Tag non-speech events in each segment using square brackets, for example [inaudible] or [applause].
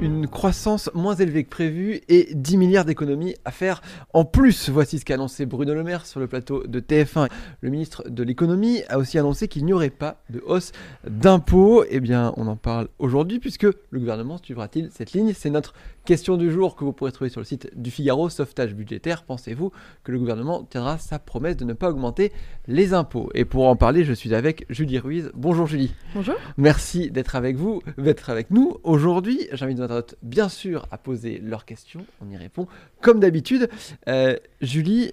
Une croissance moins élevée que prévu et 10 milliards d'économies à faire en plus. Voici ce qu'a annoncé Bruno Le Maire sur le plateau de TF1. Le ministre de l'économie a aussi annoncé qu'il n'y aurait pas de hausse d'impôts. Eh bien, on en parle aujourd'hui puisque le gouvernement suivra-t-il cette ligne? C'est notre question du jour que vous pourrez trouver sur le site du Figaro. Sauvetage budgétaire, pensez-vous que le gouvernement tiendra sa promesse de ne pas augmenter les impôts? Et pour en parler, je suis avec Julie Ruiz. Bonjour Julie. Bonjour. Merci d'être avec vous, d'être avec nous. Aujourd'hui, j'invite bien sûr à poser leurs questions. On y répond comme d'habitude. Euh, Julie,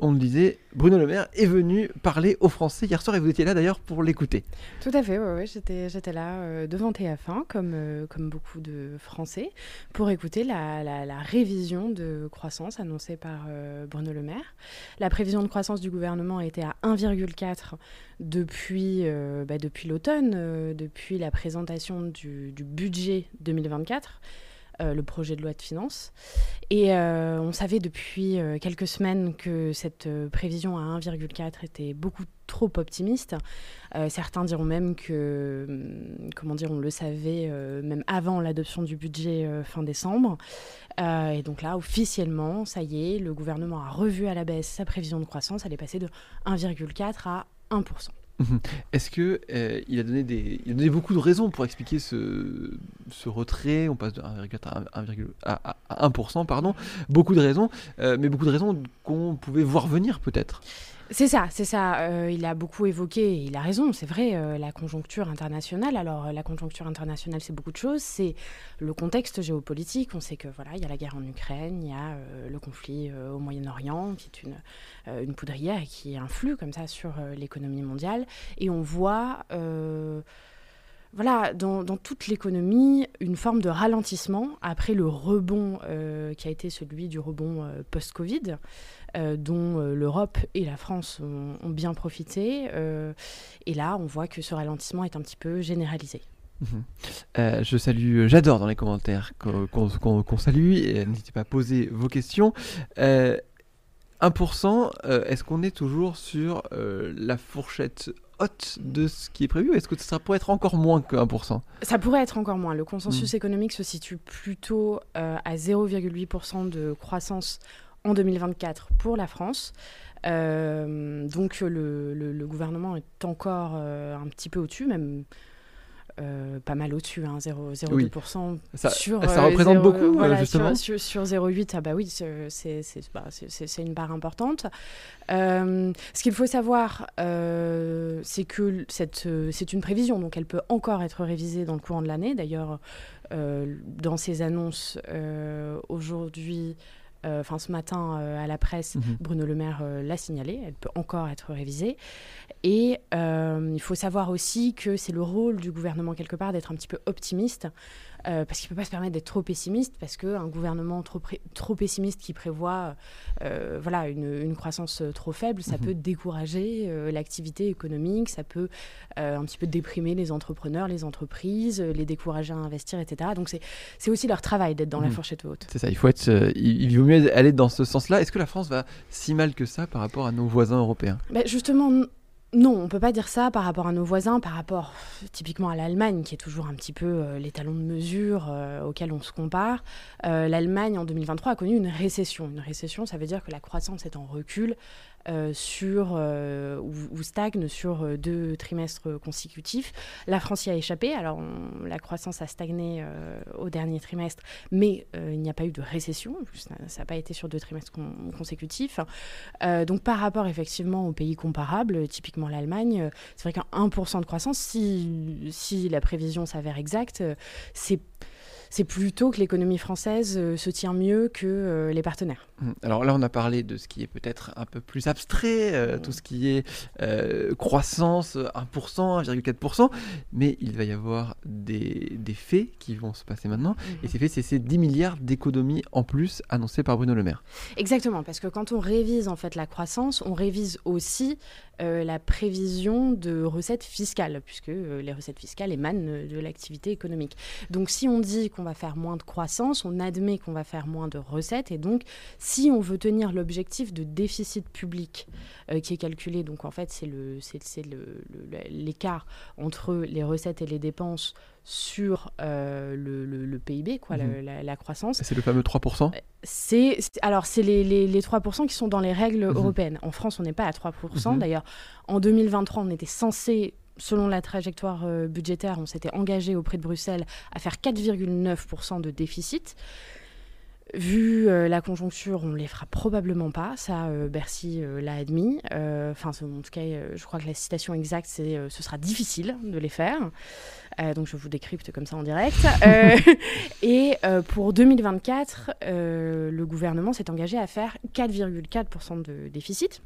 on le disait, Bruno Le Maire est venu parler aux Français hier soir et vous étiez là d'ailleurs pour l'écouter. Tout à fait, ouais, j'étais, là euh, devant TF1 comme, euh, comme beaucoup de Français pour écouter la, la, révision de croissance annoncée par euh, Bruno Le Maire. La prévision de croissance du gouvernement était à 1,4 depuis, bah, depuis l'automne, depuis la présentation du, du budget 2024. Euh, le projet de loi de finances. Et euh, on savait depuis euh, quelques semaines que cette prévision à 1,4 était beaucoup trop optimiste. Certains diront même que, hum, comment dire, on le savait même avant l'adoption du budget fin décembre. Et donc là, officiellement, ça y est, le gouvernement a revu à la baisse sa prévision de croissance. Elle est passée de 1,4 à 1%. Est-ce que euh, il a donné des, il a donné beaucoup de raisons pour expliquer ce, retrait On passe de 1,4 à 1, à, à 1%, pardon. Beaucoup de raisons, euh, mais beaucoup de raisons qu'on pouvait voir venir peut-être. C'est ça, c'est ça. Euh, il a beaucoup évoqué, il a raison, c'est vrai, euh, la conjoncture internationale. Alors, euh, la conjoncture internationale, c'est beaucoup de choses. C'est le contexte géopolitique. On sait que voilà, il y a la guerre en Ukraine, il y a le conflit au Moyen-Orient, qui est une, une poudrière et qui influe comme ça sur l'économie mondiale. Et on voit. Voilà, dans, toute l'économie, une forme de ralentissement après le rebond euh, qui a été celui du rebond euh, post-Covid, euh, dont l'Europe et la France ont, bien profité. et là, on voit que ce ralentissement est un petit peu généralisé. Mhm. Je salue, j'adore dans les commentaires qu'on qu'on- qu'on salue. N'hésitez pas à poser vos questions. Euh, 1%, euh, est-ce qu'on est toujours sur la fourchette haute de ce qui est prévu Est-ce que ça pourrait être encore moins que 1% Ça pourrait être encore moins. Le consensus Mm. économique se situe plutôt euh, à 0,8% de croissance en 2024 pour la France. Euh, donc le, le- le gouvernement est encore euh, un petit peu au-dessus, même euh, pas mal au-dessus, hein, 0, 0,2%. Ça, sur, ça euh, représente beaucoup, euh, voilà, justement. Sur, sur, sur 0,8, ah bah oui, c'est bah, une part importante. Euh, ce qu'il faut savoir, euh, c'est que c'est une prévision, donc elle peut encore être révisée dans le courant de l'année. D'ailleurs, dans ces annonces euh, euh, enfin ce matin euh, à la presse, Mhm. Bruno Le Maire euh, l'a signalé, elle peut encore être révisée. Et il faut savoir aussi que c'est le rôle du gouvernement quelque part d'être un petit peu optimiste, euh, parce qu'il ne peut pas se permettre d'être trop pessimiste, parce qu'un gouvernement trop, pessimiste qui prévoit euh, voilà, une, une croissance euh, trop faible, ça Mhm. peut décourager euh, l'activité économique, ça peut un petit peu déprimer les entrepreneurs, les entreprises, les décourager à investir, etc. Donc c'est aussi leur travail d'être dans la Mhm. fourchette haute. C'est ça, il faut être, il, il vaut mieux aller dans ce sens-là. Est-ce que la France va si mal que ça par rapport à nos voisins européens? Ben, justement, non, on peut pas dire ça par rapport à nos voisins, par rapport typiquement à l'Allemagne, qui est toujours un petit peu euh, l'étalon de mesure euh, auquel on se compare. Euh, L'Allemagne, en 2023, a connu une récession. Une récession, ça veut dire que la croissance est en recul euh, sur, euh, ou, stagne sur euh, deux trimestres consécutifs. La France y a échappé. Alors, la croissance a stagné au dernier trimestre, mais il n'y a pas eu de récession. Ça n'a pas été sur deux trimestres con- consécutifs. Donc par rapport effectivement aux pays comparables, typiquement l'Allemagne, c'est vrai qu'un 1% de croissance, si, si la prévision s'avère exacte, c'est c'est plutôt que l'économie française euh, se tient mieux que euh, les partenaires. Mhm. Alors là, on a parlé de ce qui est peut-être un peu plus abstrait, euh, Mhm. tout ce qui est euh, croissance, 1%, 1,4%, mais il va y avoir des, des faits qui vont se passer maintenant. Et ces faits, c'est ces 10 milliards d'économies en plus annoncés par Bruno Le Maire. Exactement, parce que quand on révise en fait la croissance, on révise aussi euh, la prévision de recettes fiscales, puisque euh, les recettes fiscales émanent de l'activité économique. Donc si on dit qu'on va faire moins de croissance, on admet qu'on va faire moins de recettes. Et donc, si on veut tenir l'objectif de déficit public euh, qui est calculé, donc en fait, c'est l'écart le, entre les recettes et les dépenses sur euh, le, PIB, quoi, mhm. la, croissance. C'est le fameux 3% c'est, Alors, c'est les, les, 3% qui sont dans les règles mhm. européennes. En France, on n'est pas à 3%. Mhm. D'ailleurs, en 2023, on était censé selon la trajectoire euh, budgétaire, on s'était engagé auprès de Bruxelles à faire 4,9% de déficit. Vu euh, la conjoncture, on ne les fera probablement pas. Ça, euh, Bercy l'a admis. Enfin, en tout cas, je crois que la citation exacte, c'est ce sera difficile de les faire. donc, je vous décrypte comme ça en direct. [laughs] et pour 2024, le gouvernement s'est engagé à faire 4,4% de déficit.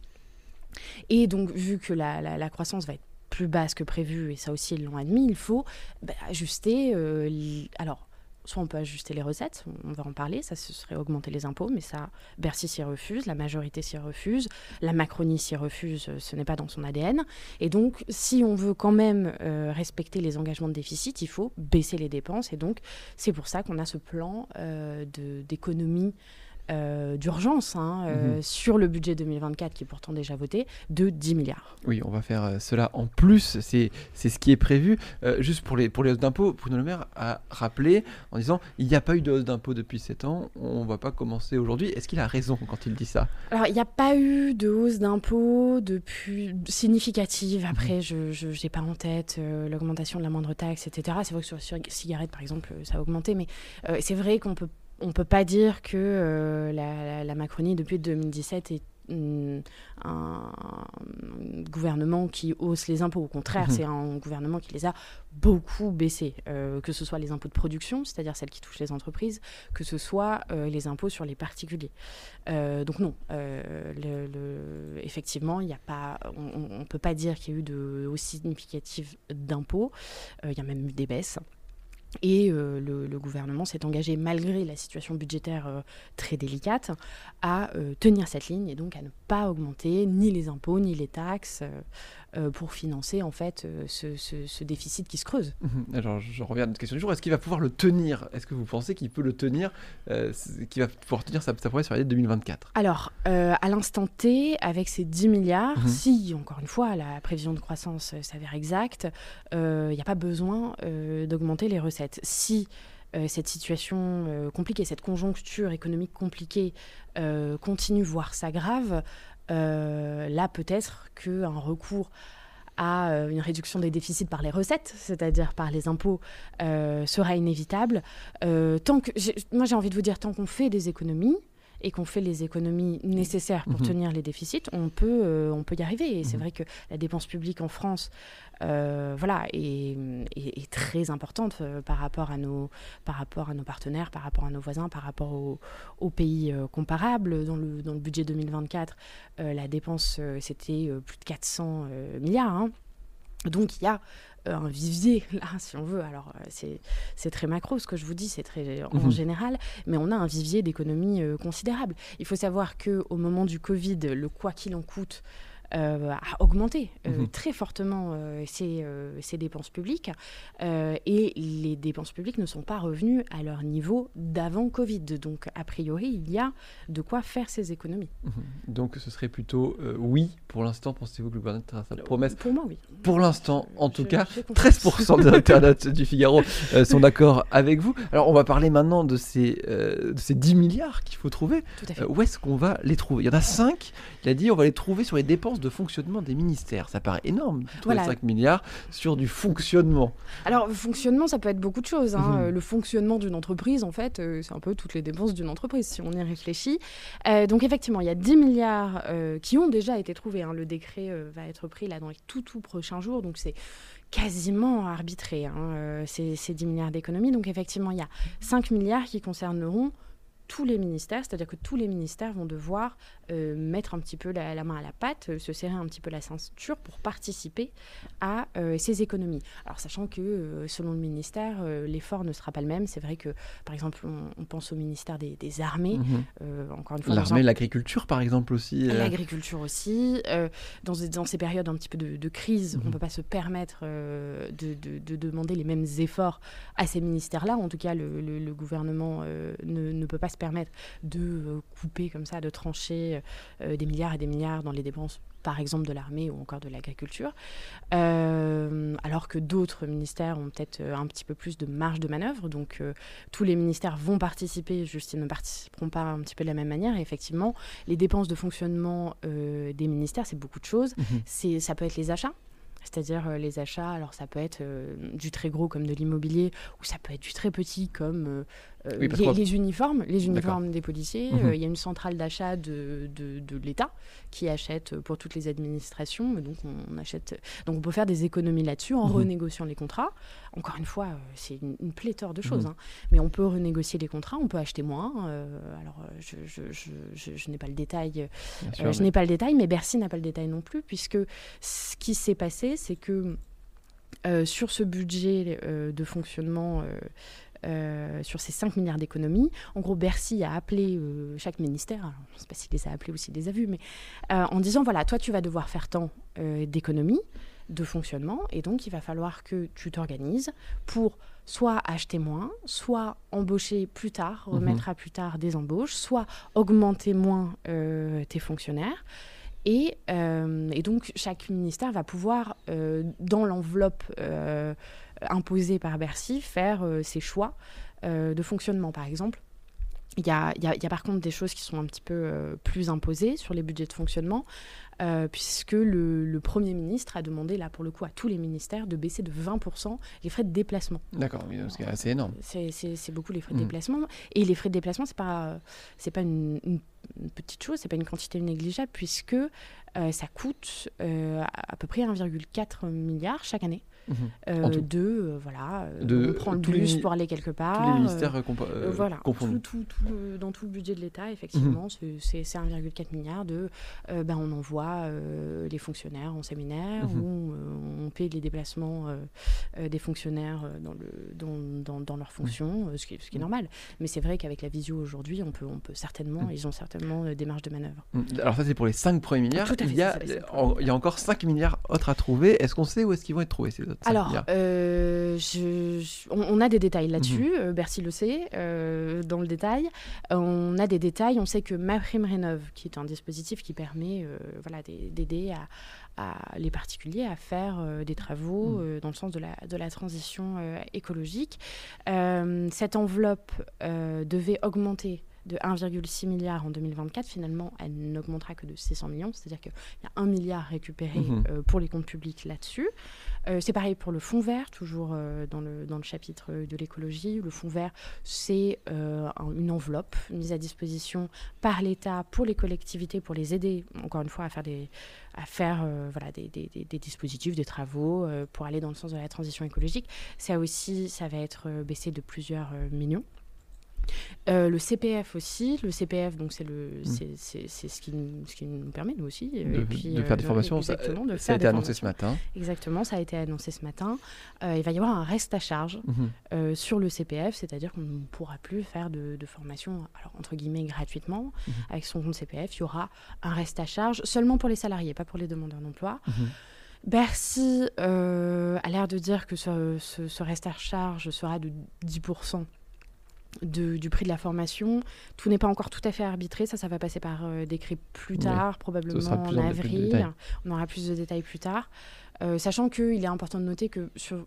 Et donc, vu que la croissance va être plus basse que prévu, et ça aussi ils l'ont admis, il faut bah, ajuster. Euh, alors, soit on peut ajuster les recettes, on va en parler, ça ce serait augmenter les impôts, mais ça, Bercy s'y refuse, la majorité s'y refuse, la Macronie s'y refuse, euh, ce n'est pas dans son ADN. Et donc, si on veut quand même euh, respecter les engagements de déficit, il faut baisser les dépenses. Et donc, c'est pour ça qu'on a ce plan d'économie euh, d'urgence hein, euh, mhm. sur le budget 2024 qui est pourtant déjà voté de 10 milliards. Oui, on va faire euh, cela en plus, c'est ce qui est prévu. juste pour les, pour les hausses d'impôts, Bruno Le Maire a rappelé en disant il n'y a pas eu de hausse d'impôts depuis 7 ans, on ne va pas commencer aujourd'hui. Est-ce qu'il a raison quand il dit ça? Alors, il n'y a pas eu de hausse d'impôts depuis significative. Après, mhm. je n'ai pas en tête l'augmentation de la moindre taxe, etc. C'est vrai que sur les cigarettes, par exemple, ça a augmenté, mais c'est vrai qu'on peut on ne peut pas dire que euh, la, Macronie, depuis 2017, est mm, un, gouvernement qui hausse les impôts. Au contraire, mhm. c'est un gouvernement qui les a beaucoup baissés, euh, que ce soit les impôts de production, c'est-à-dire celles qui touchent les entreprises, que ce soit euh, les impôts sur les particuliers. donc non, effectivement, il a pas, on ne peut pas dire qu'il y a eu de hausse significative d'impôts. Il y a même eu des baisses. Et euh, le, gouvernement s'est engagé, malgré la situation budgétaire euh, très délicate, à euh, tenir cette ligne et donc à ne pas augmenter ni les impôts ni les taxes pour financer en fait ce, déficit qui se creuse. Mhm. Alors je reviens à notre question du jour. Est-ce qu'il va pouvoir le tenir? Est-ce que vous pensez qu'il peut le tenir Qu'il va pouvoir tenir sa, promesse sur l'année 2024 Alors à l'instant T, avec ces 10 milliards, mhm. si encore une fois la prévision de croissance s'avère exacte, il n'y a pas besoin d'augmenter les recettes. Si euh, cette situation euh, compliquée, cette conjoncture économique compliquée euh, continue, voire s'aggrave, là peut-être qu'un recours à une réduction des déficits par les recettes, c'est-à-dire par les impôts, sera inévitable. tant que, moi j'ai envie de vous dire, tant qu'on fait des économies, et qu'on fait les économies nécessaires pour mhm. tenir les déficits, on peut, on peut y arriver. Et c'est mhm. vrai que la dépense publique en France euh, voilà, est, très importante euh, par rapport, à nos, par rapport à nos partenaires, par rapport à nos voisins, par rapport aux, pays euh, comparables. Dans le, dans le budget 2024, la dépense, c'était plus de 400 milliards. Hein. Donc il y a un vivier [laughs] là, si on veut. Alors c'est très macro ce que je vous dis, c'est très en mhm. général, mais on a un vivier d'économie considérable. Il faut savoir que au moment du Covid, le quoi qu'il en coûte euh, a augmenté euh, mhm. très fortement euh, ses, dépenses publiques et les dépenses publiques ne sont pas revenues à leur niveau d'avant Covid. Donc, a priori, il y a de quoi faire ces économies. Mhm. Donc, ce serait plutôt oui pour l'instant. Pensez-vous que le gouvernement sa promesse? Pour moi, oui. Pour l'instant, en tout cas, 13% des internautes du Figaro sont [laughs] d'accord avec vous. Alors, on va parler maintenant de ces, de ces 10 milliards qu'il faut trouver. où est-ce qu'on va les trouver? Il y en a 5. Il a dit on va les trouver sur les dépenses de fonctionnement des ministères. Ça paraît énorme, 5 milliards sur du fonctionnement. Alors, fonctionnement, ça peut être beaucoup de choses. Hein. Mhm. Le fonctionnement d'une entreprise, en fait, euh, c'est un peu toutes les dépenses d'une entreprise, si on y réfléchit. Euh, donc, effectivement, il y a 10 milliards euh, qui ont déjà été trouvés. Hein. Le décret va être pris là dans les tout, tout prochains jours. Donc, c'est quasiment arbitré, hein, ces, ces 10 milliards d'économies. Donc, effectivement, il y a 5 milliards qui concerneront tous les ministères, c'est-à-dire que tous les ministères vont devoir euh, mettre un petit peu la, main à la pâte, euh, se serrer un petit peu la ceinture pour participer à euh, ces économies. Alors sachant que selon le ministère, l'effort ne sera pas le même. C'est vrai que par exemple, on, pense au ministère des, armées, mhm. encore une fois. L'armée, l'agriculture par exemple aussi. L'agriculture aussi. Dans, dans, ces périodes un petit peu de, crise, on ne mhm. peut pas se permettre de, de, demander les mêmes efforts à ces ministères-là. En tout cas, le, gouvernement ne, ne, peut pas se permettre de couper comme ça, de trancher euh, des milliards et des milliards dans les dépenses par exemple de l'armée ou encore de l'agriculture, euh, alors que d'autres ministères ont peut-être euh, un petit peu plus de marge de manœuvre. Donc tous les ministères vont participer, juste ils ne participeront pas un petit peu de la même manière. Et effectivement, les dépenses de fonctionnement des ministères, c'est beaucoup de choses. Mhm. C'est, ça peut être les achats. C'est-à-dire les achats, alors ça peut être du très gros comme de l'immobilier, ou ça peut être du très petit comme euh, les, uniformes, les uniformes des policiers. Mhm. Euh, il y a une centrale d'achat de, de, l'État qui achète pour toutes les administrations. Donc on, achète, donc on peut faire des économies là-dessus en mhm. renégociant les contrats. Encore une fois, euh, c'est une, pléthore de choses, mhm. hein. mais on peut renégocier les contrats, on peut acheter moins. alors je, je, je, je n'ai pas le détail, je n'ai pas le détail, mais Bercy n'a pas le détail non plus, puisque ce qui s'est passé, c'est que sur ce budget de fonctionnement euh, sur ces 5 milliards d'économies. En gros, Bercy a appelé euh, chaque ministère, je ne sais pas s'il les a appelés ou s'il les a vus, mais euh, en disant voilà, toi, tu vas devoir faire tant d'économies, de fonctionnement, et donc il va falloir que tu t'organises pour soit acheter moins, soit embaucher plus tard, mhm. remettre à plus tard des embauches, soit augmenter moins tes fonctionnaires. Et, et, donc, chaque ministère va pouvoir, dans l'enveloppe imposé par Bercy, faire euh, ses choix euh, de fonctionnement, par exemple. Il y, a, y, a, y a, par contre des choses qui sont un petit peu euh, plus imposées sur les budgets de fonctionnement, puisque le, le, Premier ministre a demandé, là pour le coup, à tous les ministères de baisser de 20% les frais de déplacement. D'accord, c'est énorme. C'est beaucoup les frais de mmh. déplacement. Et les frais de déplacement, ce n'est pas, pas une, une, petite chose, ce n'est pas une quantité négligeable, puisque ça coûte à peu près 1,4 milliard chaque année. Mhm. Euh, de euh, voilà euh, de, on prend le bus pour aller quelque part tous les ministères voilà tout, dans tout le budget de l'État effectivement mhm. c'est 1,4 milliard de ben, on envoie les fonctionnaires en séminaire mhm. ou on paie les déplacements des fonctionnaires dans, le, dans, dans, leurs fonctions ce, qui, ce qui est normal. Mais c'est vrai qu'avec la visio aujourd'hui on peut, on peut certainement ils ont certainement des marges de manœuvre. Alors ça c'est pour les 5 premiers milliards il, y a, il y a encore 5 milliards autres à trouver est-ce qu'on sait où est-ce qu'ils vont être trouvés ces alors, euh, on, a des détails là-dessus, mhm. euh, Bercy le sait, euh, dans le détail. on a des détails, on sait que MaPrimeRénov, qui est un dispositif qui permet voilà, d'aider à, les particuliers à faire des travaux mhm. dans le sens de la, de la transition écologique. cette enveloppe devait augmenter de 1,6 milliard en 2024, finalement, elle n'augmentera que de 600 millions, c'est-à-dire qu'il y a 1 milliard récupéré mhm. pour les comptes publics là-dessus. Euh, c'est pareil pour le fonds vert, toujours euh, dans, le, dans le chapitre de l'écologie. Le fonds vert, c'est euh, une enveloppe mise à disposition par l'État pour les collectivités, pour les aider, encore une fois, à faire des, à faire, voilà, des, des, des, dispositifs, des travaux pour aller dans le sens de la transition écologique. Ça aussi, ça va être baissé de plusieurs millions. Euh, le CPF aussi, le CPF, donc c'est le, mm. c'est, ce, qui, ce qui nous permet nous aussi euh, de, puis, de faire des euh, formations. Ça, ça, a été annoncé ce matin. Exactement, ça a été annoncé ce matin. il va y avoir un reste à charge mhm. sur le CPF, c'est-à-dire qu'on ne pourra plus faire de, de formation, alors entre guillemets gratuitement, mhm. avec son compte CPF. Il y aura un reste à charge seulement pour les salariés, pas pour les demandeurs d'emploi. Mhm. Bercy a l'air de dire que ce, ce, ce reste à charge sera de 10% du prix de la formation. Tout n'est pas encore tout à fait arbitré, ça, ça va passer par euh, décret plus tard, probablement en avril. On aura plus de détails plus tard. Euh, sachant qu'il est important de noter que, sur,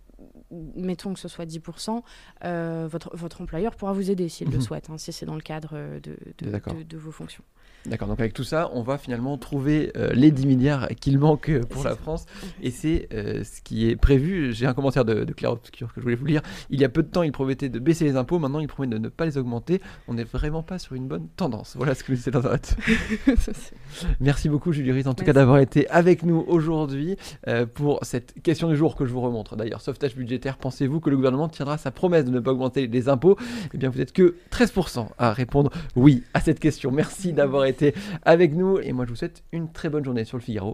mettons que ce soit 10%, euh, votre, votre employeur pourra vous aider s'il le mhm. souhaite, hein, si c'est dans le cadre de, de vos fonctions. D'accord, donc avec tout ça, on va finalement trouver euh, les 10 milliards qu'il manque euh, pour la France. Et c'est euh, ce qui est prévu. J'ai un commentaire de, de Claire Obscure que je voulais vous lire. Il y a peu de temps, il promettait de baisser les impôts. Maintenant, il promet de ne pas les augmenter. On n'est vraiment pas sur une bonne tendance. Voilà ce que nous disait Internet. Merci beaucoup, Julie Riz, en tout cas, d'avoir été avec nous aujourd'hui pour cette question du jour que je vous remontre. D'ailleurs, sauvetage budgétaire, pensez-vous que le gouvernement tiendra sa promesse de ne pas augmenter les impôts? Eh bien, vous n'êtes que 13% à répondre oui à cette question. Merci d'avoir été avec nous et moi je vous souhaite une très bonne journée sur le Figaro.